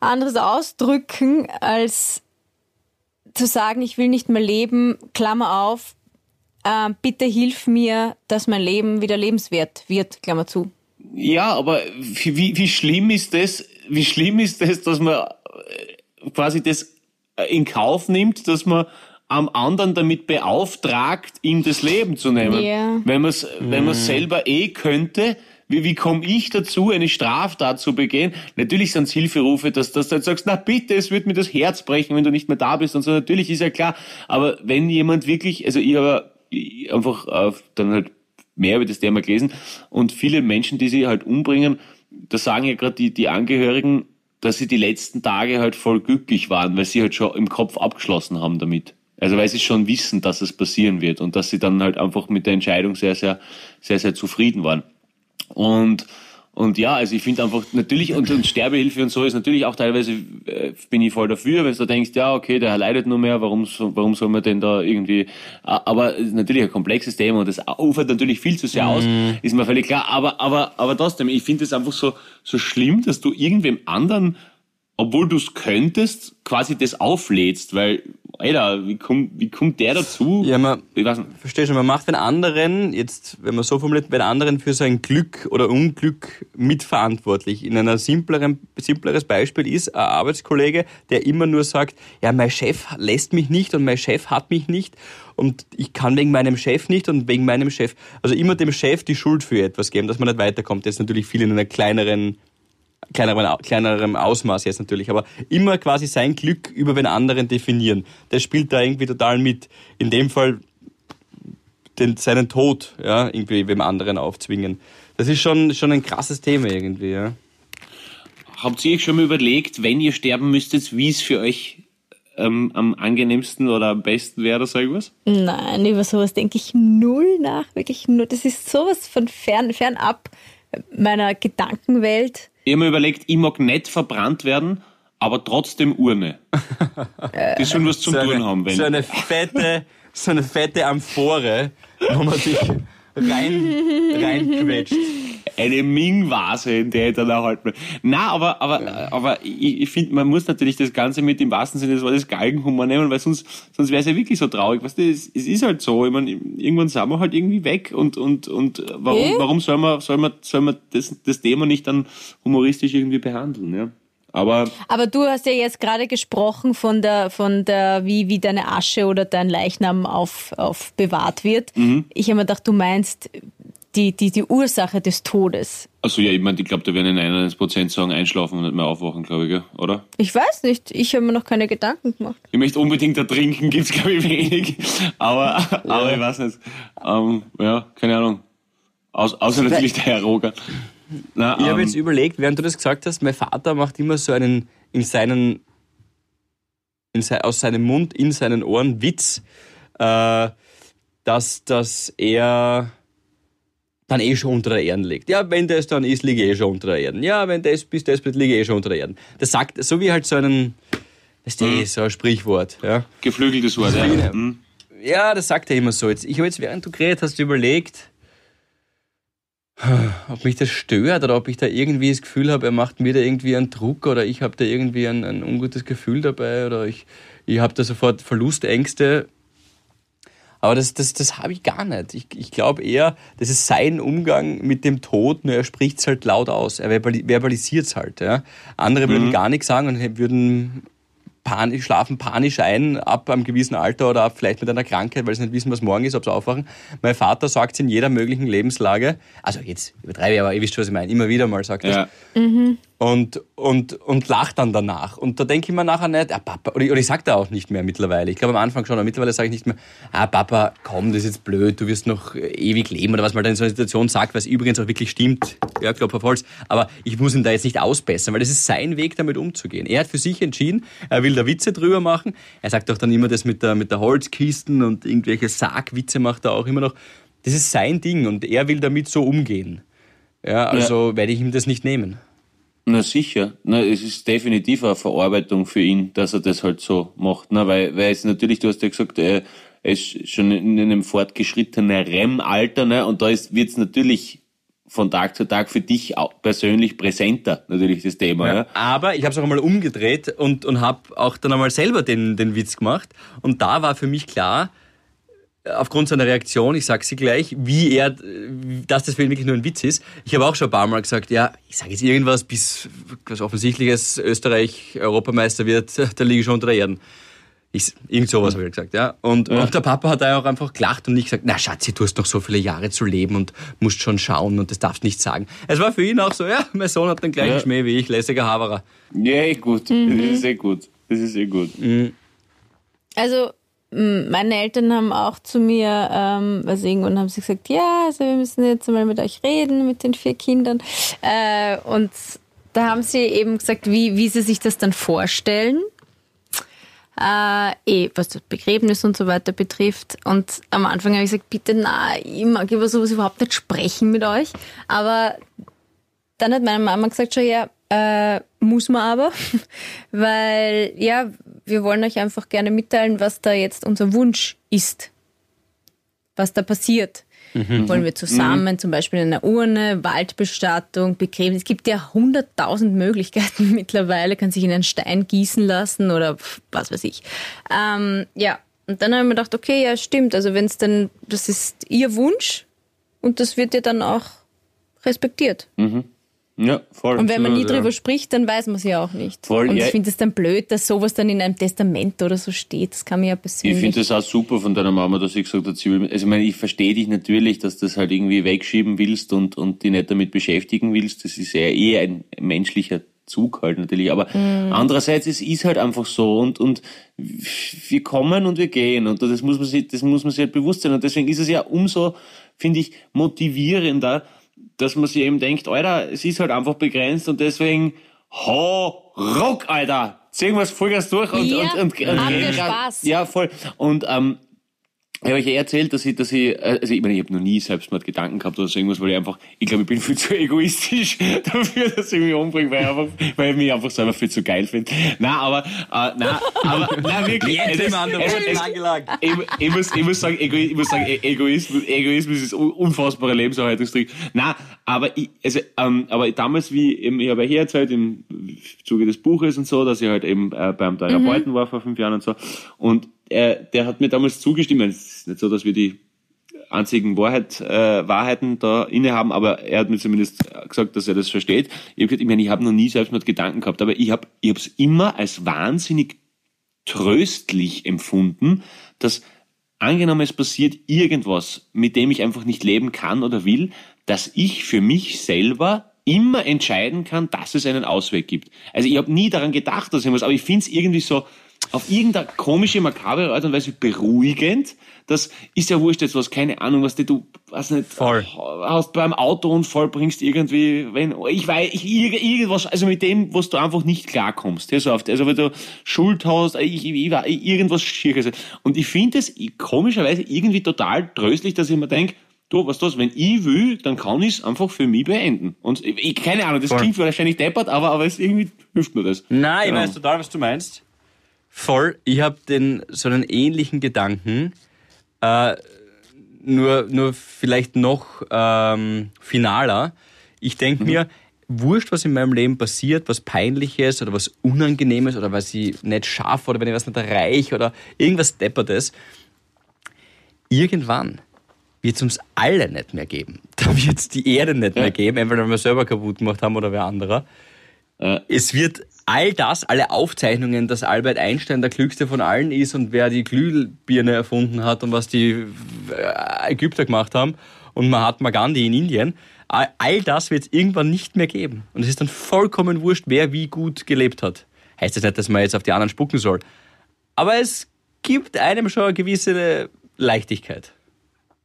anderes ausdrücken, als zu sagen, ich will nicht mehr leben, Klammer auf, äh, bitte hilf mir, dass mein Leben wieder lebenswert wird, Klammer zu. Ja, aber wie, wie schlimm ist das, wie schlimm ist das, dass man äh, quasi das in Kauf nimmt, dass man am anderen damit beauftragt, ihm das Leben zu nehmen. Yeah. Wenn man es wenn man selber eh könnte, wie, wie komme ich dazu, eine Straftat zu begehen? Natürlich sind es Hilferufe, dass, dass du halt sagst, na bitte, es wird mir das Herz brechen, wenn du nicht mehr da bist und so. Natürlich ist ja klar. Aber wenn jemand wirklich, also ich habe einfach äh, dann halt mehr über das Thema gelesen und viele Menschen, die sich halt umbringen, da sagen ja gerade die, die Angehörigen, dass sie die letzten Tage halt voll glücklich waren, weil sie halt schon im Kopf abgeschlossen haben damit. Also weil sie schon wissen, dass es passieren wird und dass sie dann halt einfach mit der Entscheidung sehr, sehr, sehr, sehr zufrieden waren. Und und ja, also ich finde einfach natürlich, und, und Sterbehilfe und so ist natürlich auch teilweise, äh, bin ich voll dafür, wenn du denkst, ja, okay, der leidet nur mehr, warum, warum soll man denn da irgendwie, aber natürlich ein komplexes Thema und das ufert natürlich viel zu sehr aus, mm. ist mir völlig klar, aber, aber, aber trotzdem, ich finde es einfach so, so schlimm, dass du irgendwem anderen obwohl du es könntest, quasi das auflädst, weil, Alter, wie kommt, wie kommt der dazu? Ja, man, ich weiß nicht. verstehe schon, man macht den anderen, jetzt, wenn man so formuliert, den anderen für sein Glück oder Unglück mitverantwortlich. In einer simpleren, simpleres Beispiel ist ein Arbeitskollege, der immer nur sagt, ja, mein Chef lässt mich nicht und mein Chef hat mich nicht und ich kann wegen meinem Chef nicht und wegen meinem Chef, also immer dem Chef die Schuld für etwas geben, dass man nicht weiterkommt. Das ist natürlich viel in einer kleineren kleinerem, kleinerem Ausmaß jetzt natürlich, aber immer quasi sein Glück über den anderen definieren. Das spielt da irgendwie total mit. In dem Fall den, seinen Tod, ja, irgendwie dem anderen aufzwingen. Das ist schon, schon ein krasses Thema irgendwie, ja. Habt ihr euch schon mal überlegt, wenn ihr sterben müsstet, wie es für euch ähm, am angenehmsten oder am besten wäre, sag ich was? Nein, über sowas denke ich null nach, wirklich nur. Das ist sowas von fern, fernab meiner Gedankenwelt. Ich habe mir überlegt, ich mag nicht verbrannt werden, aber trotzdem Urne. Die sollen was zum so Tun haben. Wenn so eine fette, so eine fette Amphore, wo man sich rein, reinquetscht. Eine Ming-Vase, in der ich dann erhalten Na, aber, aber, ja. aber ich, ich finde, man muss natürlich das Ganze mit dem wahrsten Sinne des Wortes Galgenhumor nehmen, weil sonst, sonst wäre es ja wirklich so traurig. Weißt du, es, es ist halt so. Ich meine, irgendwann sind wir halt irgendwie weg und, und, und warum, äh? warum soll man, soll man, soll man das, das Thema nicht dann humoristisch irgendwie behandeln, ja? Aber, Aber du hast ja jetzt gerade gesprochen von der, von der, wie, wie deine Asche oder dein Leichnam auf, auf bewahrt wird. Mhm. Ich habe mir gedacht, du meinst die, die, die Ursache des Todes. Also ja, ich meine, ich glaube, da werden in 1% sagen, einschlafen und nicht mehr aufwachen, glaube ich, oder? Ich weiß nicht, ich habe mir noch keine Gedanken gemacht. Ich möchte unbedingt ertrinken, gibt es, glaube ich, wenig. Aber, ja. aber ich weiß nicht. Ähm, ja, keine Ahnung. Aus, außer natürlich der Herr Roger. Na, ich ähm, habe jetzt überlegt, während du das gesagt hast, mein Vater macht immer so einen in seinen in se, aus seinem Mund in seinen Ohren Witz, äh, dass, dass er dann eh schon unter der Erden liegt. Ja, wenn das dann ist, liege ich eh schon unter der Erden. Ja, wenn das bis das liege ich eh schon unter der Erden. Das sagt, so wie halt so einen, Das ist eh so ein Sprichwort. Ja, Geflügeltes Wort, ja. Mhm. ja das sagt er immer so. Jetzt, ich habe jetzt, während du geredet hast, überlegt, ob mich das stört oder ob ich da irgendwie das Gefühl habe, er macht mir da irgendwie einen Druck oder ich habe da irgendwie ein, ein ungutes Gefühl dabei oder ich, ich habe da sofort Verlustängste. Aber das, das, das habe ich gar nicht. Ich, ich glaube eher, das ist sein Umgang mit dem Tod, nur er spricht es halt laut aus. Er verbalisiert es halt. Ja. Andere würden gar nichts sagen und würden panisch, schlafen panisch ein, ab einem gewissen Alter oder ab vielleicht mit einer Krankheit, weil sie nicht wissen, was morgen ist, ob sie aufwachen. Mein Vater sagt es in jeder möglichen Lebenslage, also jetzt übertreibe ich, aber ihr wisst, was ich meine, immer wieder mal sagt Ja. das. Und, und, und lacht dann danach. Und da denke ich mir nachher nicht, ah, Papa, oder, oder ich sage da auch nicht mehr mittlerweile. Ich glaube am Anfang schon, aber mittlerweile sage ich nicht mehr, ah Papa, komm, das ist jetzt blöd, du wirst noch ewig leben oder was man da in so einer Situation sagt, was übrigens auch wirklich stimmt. Ja, Klopf auf Holz. Aber ich muss ihn da jetzt nicht ausbessern, weil das ist sein Weg, damit umzugehen. Er hat für sich entschieden, er will da Witze drüber machen. Er sagt doch dann immer das mit der, mit der Holzkisten und irgendwelche Sargwitze macht er auch immer noch. Das ist sein Ding und er will damit so umgehen. Ja, also werde ich ihm das nicht nehmen. Na sicher. Na, es ist definitiv eine Verarbeitung für ihn, dass er das halt so macht. Na, weil, weil es natürlich, du hast ja gesagt, er, ist schon in einem fortgeschrittenen REM-Alter, ne? Und da ist, wird's natürlich von Tag zu Tag für dich auch persönlich präsenter, natürlich das Thema, ja. Aber ich habe es auch einmal umgedreht und, und habe auch dann einmal selber den, den Witz gemacht. Und da war für mich klar, aufgrund seiner Reaktion, ich sage sie gleich, wie er, dass das für ihn wirklich nur ein Witz ist. Ich habe auch schon ein paar Mal gesagt, ja, ich sage jetzt irgendwas, bis was Offensichtliches Österreich Europameister wird, da liege ich schon unter der Erden. Ich, irgend sowas habe ich gesagt, ja. Und, und der Papa hat da auch einfach gelacht und nicht gesagt, na Schatzi, du hast noch so viele Jahre zu leben und musst schon schauen und das darfst nicht sagen. Es war für ihn auch so, ja, mein Sohn hat den gleichen Ja. Schmäh wie ich, lässiger Haberer. Ja, eh gut. Das ist eh gut. Das ist eh gut. Also m, meine Eltern haben auch zu mir, ähm, also irgendwann haben sie gesagt, ja, also wir müssen jetzt mal mit euch reden, mit den vier Kindern. Äh, und da haben sie eben gesagt, wie, wie sie sich das dann vorstellen. Äh, eh, was das Begräbnis und so weiter betrifft. Und am Anfang habe ich gesagt, bitte, na, ich mag über sowas überhaupt nicht sprechen mit euch. Aber dann hat meine Mama gesagt schon, ja, äh, muss man aber, weil ja, wir wollen euch einfach gerne mitteilen, was da jetzt unser Wunsch ist, was da passiert. Wollen wir zusammen, zum Beispiel in einer Urne, Waldbestattung, Begräbnis. Es gibt ja hunderttausend Möglichkeiten mittlerweile, kann sich in einen Stein gießen lassen oder was weiß ich. Ähm, ja, und dann haben wir gedacht, okay, ja, stimmt. Also wenn es dann, das ist ihr Wunsch und das wird ja dann auch respektiert. Ja, voll. Und wenn man nie ja. drüber spricht, dann weiß man es ja auch nicht. Voll, und ja. ich finde es dann blöd, dass sowas dann in einem Testament oder so steht. Das kann man ja Ich persönlich. finde das auch super von deiner Mama, dass sie gesagt hat, sie will, also ich meine, ich verstehe dich natürlich, dass du das halt irgendwie wegschieben willst und, und dich nicht damit beschäftigen willst. Das ist ja eh ein menschlicher Zug halt natürlich. Aber andererseits, es ist halt einfach so und, und wir kommen und wir gehen und das muss man sich, das muss man sich halt bewusst sein. Und deswegen ist es ja umso, finde ich, motivierender, dass man sich eben denkt, Alter, es ist halt einfach begrenzt und deswegen, ho, rock, Alter! Ziehen wir es Vollgas durch und, Wir und, und, und grad- Spaß. Ja, voll. Und ähm, ich habe euch ja erzählt, dass ich, dass ich, äh, also ich meine, ich habe noch nie Selbstmordgedanken gehabt oder so irgendwas, weil ich einfach, ich glaube, ich bin viel zu egoistisch dafür, dass ich mich umbringe, weil ich, einfach, weil ich mich einfach selber viel zu geil finde. Nein, aber, äh, nein, aber, nein, wirklich. Jetzt es es angelangt. ich, ich, muss, ich muss sagen, Ego, ich muss sagen, E- Egoismus, Egoismus ist un- unfassbare Lebenserhaltungstrick. Nein, aber ich, also, ähm, aber damals, wie eben, ich habe ja hier erzählt, im Zuge des Buches und so, dass ich halt eben äh, beim Therapeuten war vor fünf Jahren und so. Und äh, der hat mir damals zugestimmt. Es ist nicht so, dass wir die einzigen Wahrheit, äh, Wahrheiten da innehaben, aber er hat mir zumindest gesagt, dass er das versteht. Ich habe ich meine, ich habe noch nie Selbstmord Gedanken gehabt, aber ich habe ich es immer als wahnsinnig tröstlich empfunden, dass angenommen es passiert irgendwas, mit dem ich einfach nicht leben kann oder will, dass ich für mich selber immer entscheiden kann, dass es einen Ausweg gibt. Also ich habe nie daran gedacht, dass ich was, aber ich finde es irgendwie so auf irgendeine komische, makabere Art und Weise beruhigend. Das ist ja wurscht jetzt was, keine Ahnung, was du, du weiß nicht, Voll. hast beim Autounfall bringst irgendwie, wenn, ich weiß, ich, irg- irgendwas, also mit dem, was du einfach nicht klarkommst, ja, so oft, also wenn du Schuld hast, ich, ich, ich, irgendwas Schieres. Und ich finde es komischerweise irgendwie total tröstlich, dass ich mir denke, du, was das, wenn ich will, dann kann ich es einfach für mich beenden. Und ich, ich, keine Ahnung, das klingt wahrscheinlich deppert, aber, aber es irgendwie hilft mir das. Nein, ich Genau. weiß total, was du meinst. Voll. Ich habe den so einen ähnlichen Gedanken, äh, nur nur vielleicht noch ähm, finaler. Ich denke mir, wurscht, was in meinem Leben passiert, was peinliches oder was unangenehmes oder was ich nicht schaffe oder wenn ich was nicht erreiche oder irgendwas deppertes. Irgendwann wird es uns alle nicht mehr geben. Da wird es die Erde nicht mehr geben, entweder wenn wir selber kaputt gemacht haben oder wer anderer. Es wird all das, alle Aufzeichnungen, dass Albert Einstein der klügste von allen ist und wer die Glühbirne erfunden hat und was die äh, Ägypter gemacht haben und Mahatma Gandhi in Indien, all das wird es irgendwann nicht mehr geben. Und es ist dann vollkommen wurscht, wer wie gut gelebt hat. Heißt das nicht, dass man jetzt auf die anderen spucken soll. Aber es gibt einem schon eine gewisse Leichtigkeit.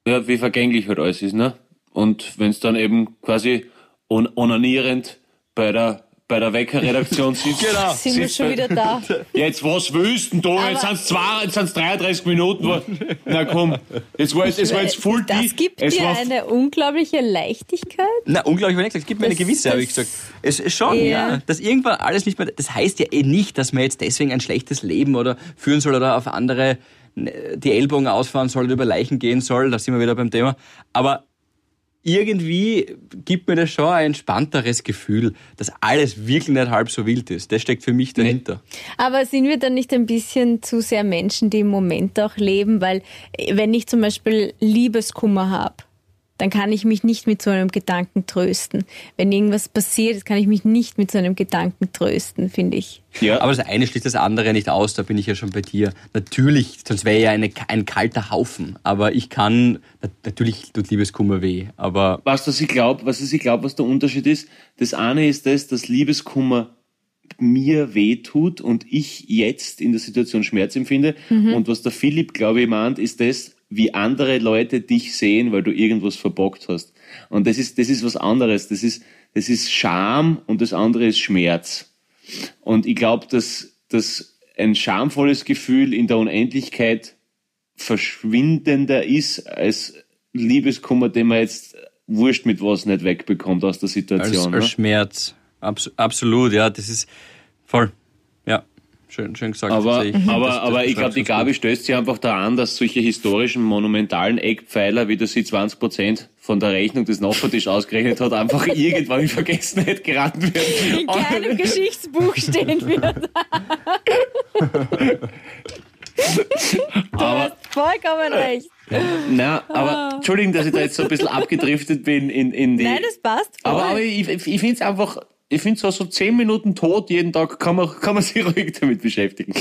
Ja, wie vergänglich halt alles ist, ne? Und wenn es dann eben quasi on onanierend bei der bei der Wecker-Redaktion sitzt. Genau. Sind wir schon wieder da? Jetzt was willst denn du? Jetzt jetzt sind's 33 Minuten. Na komm, jetzt war es, es war jetzt voll Das gibt es dir eine unglaubliche Leichtigkeit. Na, unglaublich, wenn ich gesagt, es gibt mir eine gewisse, habe ich gesagt. Es ist schon, Ja. ja. Dass irgendwann alles nicht mehr, das heißt ja eh nicht, dass man jetzt deswegen ein schlechtes Leben oder führen soll oder auf andere ne, die Ellbogen ausfahren soll oder über Leichen gehen soll, da sind wir wieder beim Thema. Aber irgendwie gibt mir das schon ein entspannteres Gefühl, dass alles wirklich nicht halb so wild ist. Das steckt für mich dahinter. Aber sind wir dann nicht ein bisschen zu sehr Menschen, die im Moment auch leben? Weil wenn ich zum Beispiel Liebeskummer habe, dann kann ich mich nicht mit so einem Gedanken trösten. Wenn irgendwas passiert, kann ich mich nicht mit so einem Gedanken trösten, finde ich. Ja, Aber das eine schließt das andere nicht aus, da bin ich ja schon bei dir. Natürlich, sonst wäre ja eine, ein kalter Haufen. Aber ich kann, na- natürlich tut Liebeskummer weh, aber was das ich glaube, was ich glaube, was der Unterschied ist. Das eine ist das, dass Liebeskummer mir wehtut und ich jetzt in der Situation Schmerz empfinde. Und was der Philipp, glaube ich, meint, ist das, wie andere Leute dich sehen, weil du irgendwas verbockt hast. Und das ist, das ist was anderes. Das ist, das ist Scham und das andere ist Schmerz. Und ich glaube, dass, dass ein schamvolles Gefühl in der Unendlichkeit verschwindender ist als Liebeskummer, den man jetzt wurscht mit was nicht wegbekommt aus der als, Situation. als ne? Schmerz. Abs absolut, ja, das ist voll. Schön, schön gesagt. Aber, sehe ich. aber, Das- das aber ich glaube, die Gabi gut. stößt sich einfach daran, dass solche historischen, monumentalen Eckpfeiler, wie das sie 20 Prozent von der Rechnung des Nachbartisch ausgerechnet hat, einfach irgendwann in Vergessenheit geraten werden. In keinem Geschichtsbuch stehen wird. Du hast vollkommen recht. Na, aber Entschuldigung, dass ich da jetzt so ein bisschen abgedriftet bin in, in die. Nein, das passt voll. aber, aber ich, ich finde es einfach, ich finde so, so 10 Minuten tot jeden Tag kann man, kann man sich ruhig damit beschäftigen.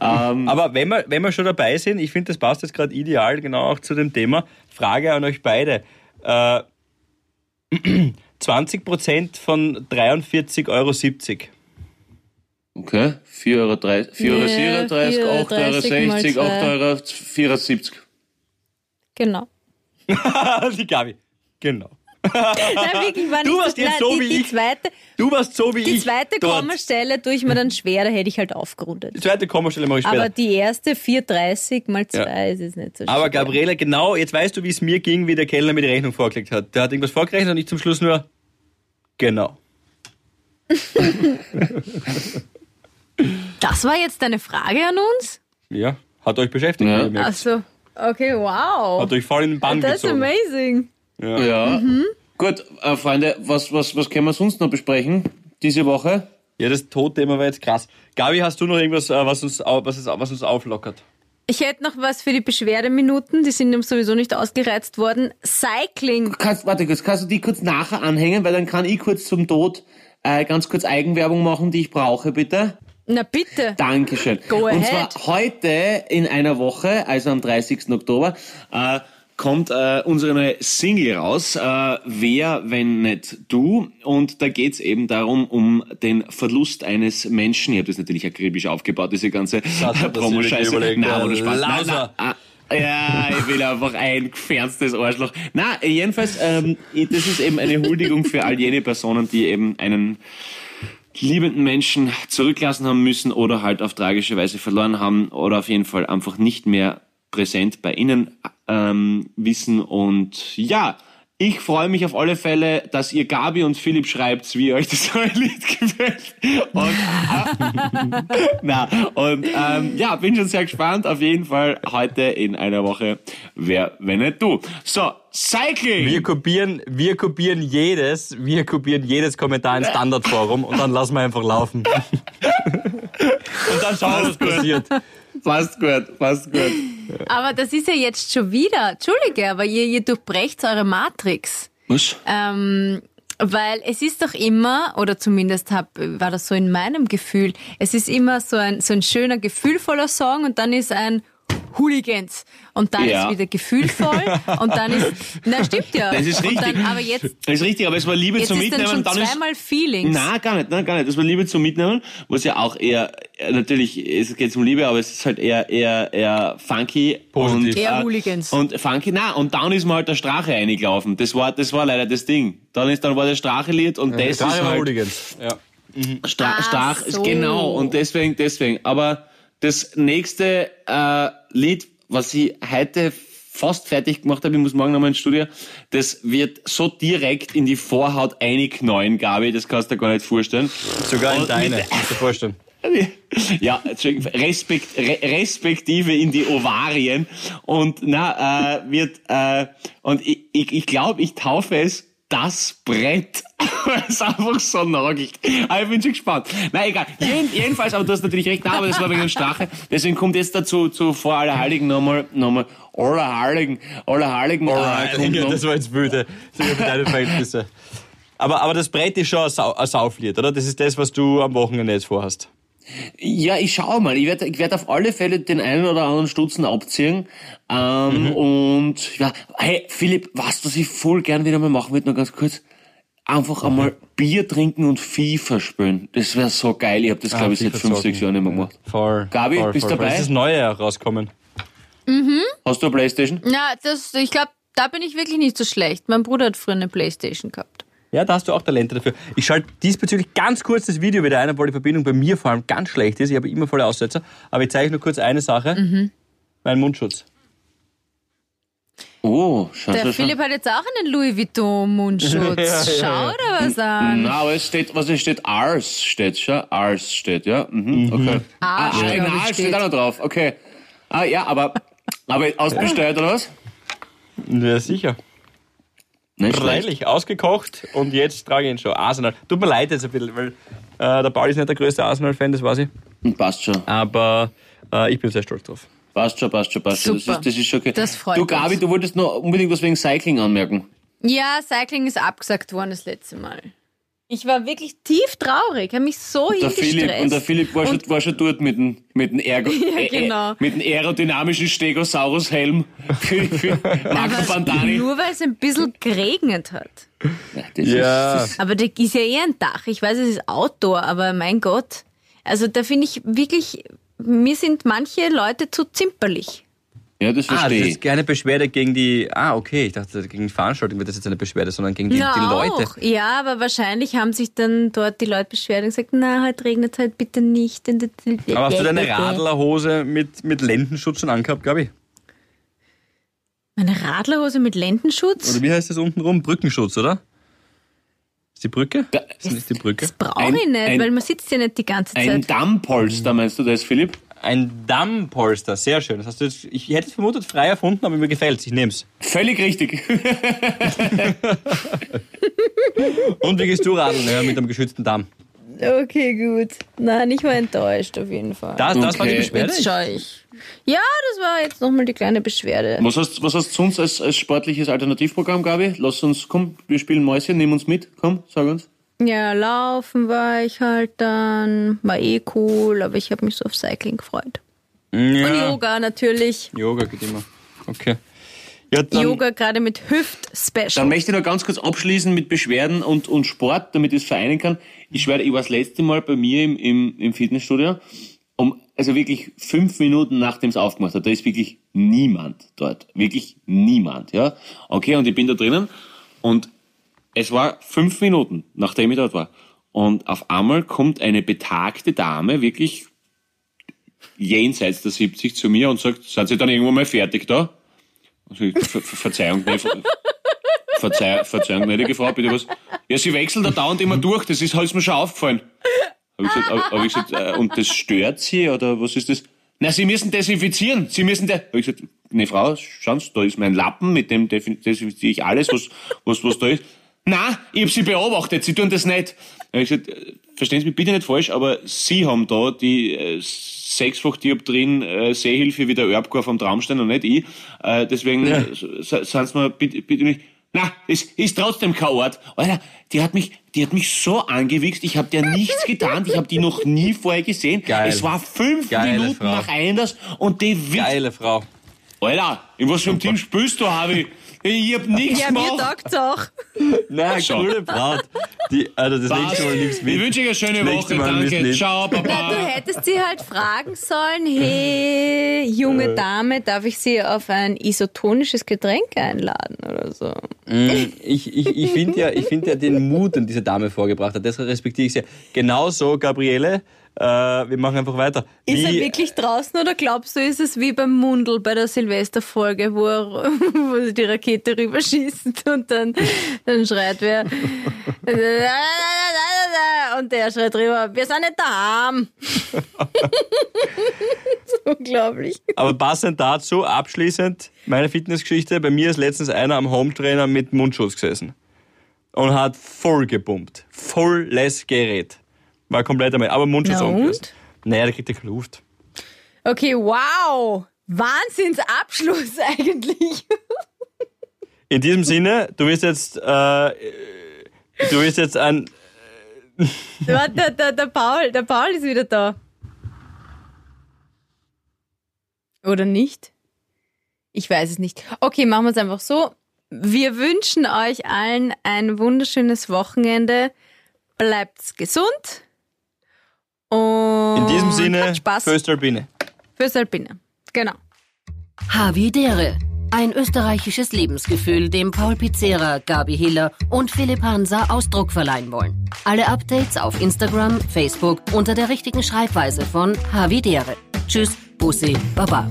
Ähm, Aber wenn wir, wenn wir schon dabei sind, ich finde, das passt jetzt gerade ideal genau auch zu dem Thema. Frage an euch beide. Äh, 20% von 43,70 Euro. okay, 4,30 Euro, 4,37 Euro, Ja, 8,60 Euro, 4,30 mal 8,74 zwei. Euro, 74. Genau. die Gabi. Genau. Nein, wirklich, war Du nicht warst jetzt nein, so die, wie die ich. Zweite, Du warst so wie die ich. zweite dort. Kommastelle tue ich mir dann schwer, da hätte ich halt aufgerundet. Die zweite Kommastelle mache ich später. Aber die erste 4,30 mal 2 Ja. ist es nicht so schwer. Aber Gabriele, genau, jetzt weißt du, wie es mir ging, wie der Kellner mir die Rechnung vorgelegt hat. Der hat irgendwas vorgerechnet und ich zum Schluss nur, genau. Das war jetzt eine Frage an uns? Ja, hat euch beschäftigt. Ja. Achso. Okay, wow. Hat euch voll in den Bann That's gezogen. amazing. Ja. Gut, äh, Freunde, was, was, was können wir sonst noch besprechen diese Woche? Ja, das Todthema war jetzt krass. Gabi, hast du noch irgendwas, äh, was uns, was, was uns auflockert? Ich hätte noch was für die Beschwerdeminuten, die sind sowieso nicht ausgereizt worden. Cycling. Kannst, warte kurz, kannst du die kurz nachher anhängen, weil dann kann ich kurz zum Tod äh, ganz kurz Eigenwerbung machen, die ich brauche, bitte. Na bitte. Dankeschön. Go Und ahead. zwar heute in einer Woche, also am 30. Oktober, äh, kommt äh, unsere neue Single raus, äh, Wer, wenn nicht du. Und da geht's eben darum, um den Verlust eines Menschen. Ich habe das natürlich akribisch aufgebaut, diese ganze Promo-Scheiße. ohne Spaß. Nein, nein, ah, ja, ich will einfach ein gefernstes Arschloch. Na, jedenfalls, ähm, das ist eben eine Huldigung für all jene Personen, die eben einen liebenden Menschen zurücklassen haben müssen oder halt auf tragische Weise verloren haben oder auf jeden Fall einfach nicht mehr präsent bei ihnen ähm, wissen. Und ja, ich freue mich auf alle Fälle, dass ihr Gabi und Philipp schreibt, wie euch das neue Lied gefällt. Und, na, und ähm, ja, bin schon sehr gespannt. Auf jeden Fall heute in einer Woche. Wer, wenn nicht du. So, Cycling! Wir kopieren, wir kopieren jedes, wir kopieren jedes Kommentar ins Standardforum und dann lassen wir einfach laufen. und dann schauen wir, was passiert. Passt gut, passt gut. Aber das ist ja jetzt schon wieder, Entschuldige, aber ihr, ihr durchbrecht eure Matrix. Was? Ähm, weil es ist doch immer, oder zumindest hab, war das so in meinem Gefühl, es ist immer so ein, so ein schöner, gefühlvoller Song und dann ist ein Hooligans. Und dann Ja. ist wieder gefühlvoll und dann ist, na stimmt ja. Das ist richtig. Dann, aber jetzt, Das ist richtig, aber es war Liebe jetzt zum ist dann Mitnehmen. schon und dann ist, zweimal Feelings. Na, gar nicht, nein, gar nicht. Das war Liebe zum Mitnehmen, was ja auch eher, äh, natürlich, es geht um Liebe, aber es ist halt eher, eher, eher funky. Positiv. Und, Eher äh, Hooligans. Und funky, na, und dann ist mir halt der Strache reingelaufen. Das war, das war leider das Ding. Dann ist, dann war das Strache-Lied und das Strache ist war halt, Hooligans. Ja. Stra Ah, Strach, so. genau, und deswegen, deswegen. Aber das nächste äh, Lied, was ich heute fast fertig gemacht habe, ich muss morgen nochmal ins Studio, das wird so direkt in die Vorhaut einknallen, Gabi, das kannst du dir gar nicht vorstellen. Sogar in Und deine, musst du dir vorstellen. Ja, respekt, re, respektive in die Ovarien und na äh, wird äh, und ich ich, ich glaube, ich taufe es das Brett. Weil es einfach so nagelt. Aber ich bin schon gespannt. Na egal. Jeden, jedenfalls, aber du hast natürlich recht, aber das war wegen dem Strache. Deswegen kommt jetzt dazu zu vor aller Heiligen nochmal nochmal aller Heiligen, aller Heiligen. äh, kommt noch- das war jetzt wüde. Das sind deine Verhältnisse. Aber, aber das Brett ist schon ein, Sau ein Sauflied, oder? Das ist das, was du am Wochenende jetzt vorhast. Ja, ich schau mal. Ich werde ich werd auf alle Fälle den einen oder anderen Stutzen abziehen. Ähm, Und ja, hey Philipp, was, was ich voll gern wieder mal machen würde, nur ganz kurz. Einfach einmal Bier trinken und FIFA spielen. Das wäre so geil. Ich habe das, glaube ich, seit fünf, sechs Jahren nicht mehr gemacht. Voll. Gabi, voll, bist voll, dabei? Es ist das Neue rauskommen. Hast du eine Playstation? Na, das, ich glaube, da bin ich wirklich nicht so schlecht. Mein Bruder hat früher eine Playstation gehabt. Ja, da hast du auch Talente dafür. Ich schalte diesbezüglich ganz kurz das Video wieder ein, obwohl die Verbindung bei mir vor allem ganz schlecht ist. Ich habe immer volle Aussetzer. Aber ich zeige nur kurz eine Sache. Mhm. Mein Mundschutz. Oh, schau, Der schau, schau. Philipp hat jetzt auch einen Louis Vuitton Mundschutz. Schau da was an. Na, aber es steht, was es steht, Ars steht, schau, Ars steht, ja, mhm, okay. Arsch, ah, glaub ein ich, Ars steht steht. auch noch drauf, okay. Ah, ja, aber, aber ausbestellt oder was? Ja, sicher. Nicht schlecht. Freilich, ausgekocht und jetzt trage ich ihn schon. Arsenal. Tut mir leid jetzt ein bisschen, weil äh, der Paul ist nicht der größte Arsenal-Fan, das weiß ich. Passt schon. Aber äh, ich bin sehr stolz drauf. Passt schon, passt schon, passt schon. Das Super. ist, das ist schon okay. Das freut du, Gabi, uns. du wolltest noch unbedingt was wegen Cycling anmerken. Ja, Cycling ist abgesagt worden das letzte Mal. Ich war wirklich tief traurig, habe mich so Der Philipp, und der Philipp war, schon, war schon dort mit dem, mit dem, Ergo, Ja, genau. äh, mit dem aerodynamischen Stegosaurus-Helm für, für Marco Aber Bandani. nur weil es ein bisschen geregnet hat. Das Ja. Ist, das ist, Aber da ist ja eh ein Dach. Ich weiß, es ist Outdoor, aber mein Gott. Also da finde ich wirklich, mir sind manche Leute zu zimperlich. Ja, das Ah, das verstehe ich. ist keine Beschwerde gegen die. Ah, okay. Ich dachte, gegen die Veranstaltung wird das jetzt eine Beschwerde, sondern gegen die, die Leute. auch. Ja, aber wahrscheinlich haben sich dann dort die Leute beschwert und gesagt, na, heute regnet halt bitte nicht. Aber hast du deine Radlerhose mit, mit Lendenschutz schon angehabt, glaube ich? Meine Radlerhose mit Lendenschutz? Oder wie heißt das unten rum? Brückenschutz, oder? Ist die Brücke? Ist das nicht die Brücke? Das brauche Ein- ich nicht, ein- weil man sitzt ja nicht die ganze Ein Zeit. Dammpolster, meinst du das, Philipp? Ein Dammpolster, sehr schön. Das hast du jetzt, ich hätte es vermutet frei erfunden, aber mir gefällt Ich nehme es. Völlig richtig. Und wie gehst du radeln ja, mit einem geschützten Damm? Okay, gut. Nein, ich war enttäuscht auf jeden Fall. Das, das war die Okay. Beschwerde? Jetzt schaue ich. Ja, das war jetzt nochmal die kleine Beschwerde. Was hast, was hast du sonst als, als sportliches Alternativprogramm, Gabi? Lass uns, komm, wir spielen Mäuschen, nimm uns mit, komm, sag uns. Ja, laufen war ich halt dann. War eh cool, aber ich habe mich so auf Cycling gefreut. Und Ja. Yoga natürlich. Yoga geht immer. Okay. Ja, dann, Yoga gerade mit Hüft-Special. Dann möchte ich noch ganz kurz abschließen mit Beschwerden und, und Sport, damit ich es vereinen kann. Ich schwöre, ich war das letzte Mal bei mir im, im, im Fitnessstudio, um, also wirklich fünf Minuten nachdem es aufgemacht hat, da ist wirklich niemand dort. Wirklich niemand, ja. Okay, und ich bin da drinnen und es war fünf Minuten, nachdem ich dort war. Und auf einmal kommt eine betagte Dame, wirklich jenseits der 70 zu mir und sagt, sind Sie dann irgendwann mal fertig da? Also, Ver Ver Verzeihung, Ver Verzeih, Verzeihung, gnädige Frau, bitte was? Ja, Sie wechseln da dauernd immer durch, das ist, ist mir schon aufgefallen. Hab ich gesagt, hab, ich gesagt äh, und das stört Sie, oder was ist das? Na, Sie müssen desinfizieren, Sie müssen, de hab ich gesagt, ne Frau, schauen Sie, da ist mein Lappen, mit dem desinfiziere ich alles, was, was, was da ist. Na, ich hab Sie beobachtet, Sie tun das nicht. Hab ich gesagt, äh, verstehen Sie mich bitte nicht falsch, aber Sie haben da die äh, sechsfach Dioptrien äh, Sehhilfe wie der Erbkor vom Traumstein und nicht ich. Äh, deswegen ja. sind Sie mir bitte, bitte nicht. Na, es ist trotzdem kein Ort. Alter, die hat mich, die hat mich so angewichst, ich habe dir nichts getan, ich habe die noch nie vorher gesehen. Geil. Es war fünf Geile Minuten Frau. nach Einders und die Witz. Geile Frau. Alter, in was für einem Team spielst du, Harvey? Ich hab nichts Ja, mir gemacht. auch. Nein, So. coole Braut. Die, also das nächste Mal nimmst du Ich mit. wünsche euch eine schöne Das Woche, danke. mit. Ciao, Na, du Papa. hättest sie halt fragen sollen, hey, junge Dame, darf ich sie auf ein isotonisches Getränk einladen oder so? Ich, ich, ich finde ja, ich find ja den Mut, den diese Dame vorgebracht hat. Das respektiere ich sehr. Genauso, Gabriele, äh, wir machen einfach weiter. Ist er Wie- wirklich draußen oder glaubst du, ist es wie beim Mundel bei der Silvesterfolge, wo, er, wo die Rakete rüberschießen und dann, dann schreit wer und der schreit rüber, wir sind nicht daheim. unglaublich. Aber passend dazu, abschließend, meine Fitnessgeschichte. Bei mir ist letztens einer am Hometrainer mit Mundschutz gesessen. Und hat voll gepumpt. Volles Gerät. War komplett damit. Aber Mundschutz Na und? Naja, der kriegt ja keine Luft. Okay, wow. Wahnsinnsabschluss eigentlich. In diesem Sinne, du wirst jetzt, äh, du wirst jetzt ein, Warte, der, der, der, Paul, der Paul ist wieder da. Oder nicht? Ich weiß es nicht. Okay, machen wir es einfach so. Wir wünschen euch allen ein wunderschönes Wochenende. Bleibt gesund. Und in diesem Sinne, Föstalpine. fürs Alpine. Genau. Havidere. Ein österreichisches Lebensgefühl, dem Paul Pizzera, Gabi Hiller und Philipp Hansa Ausdruck verleihen wollen. Alle Updates auf Instagram, Facebook unter der richtigen Schreibweise von Havidere. Tschüss, Bussi, Baba.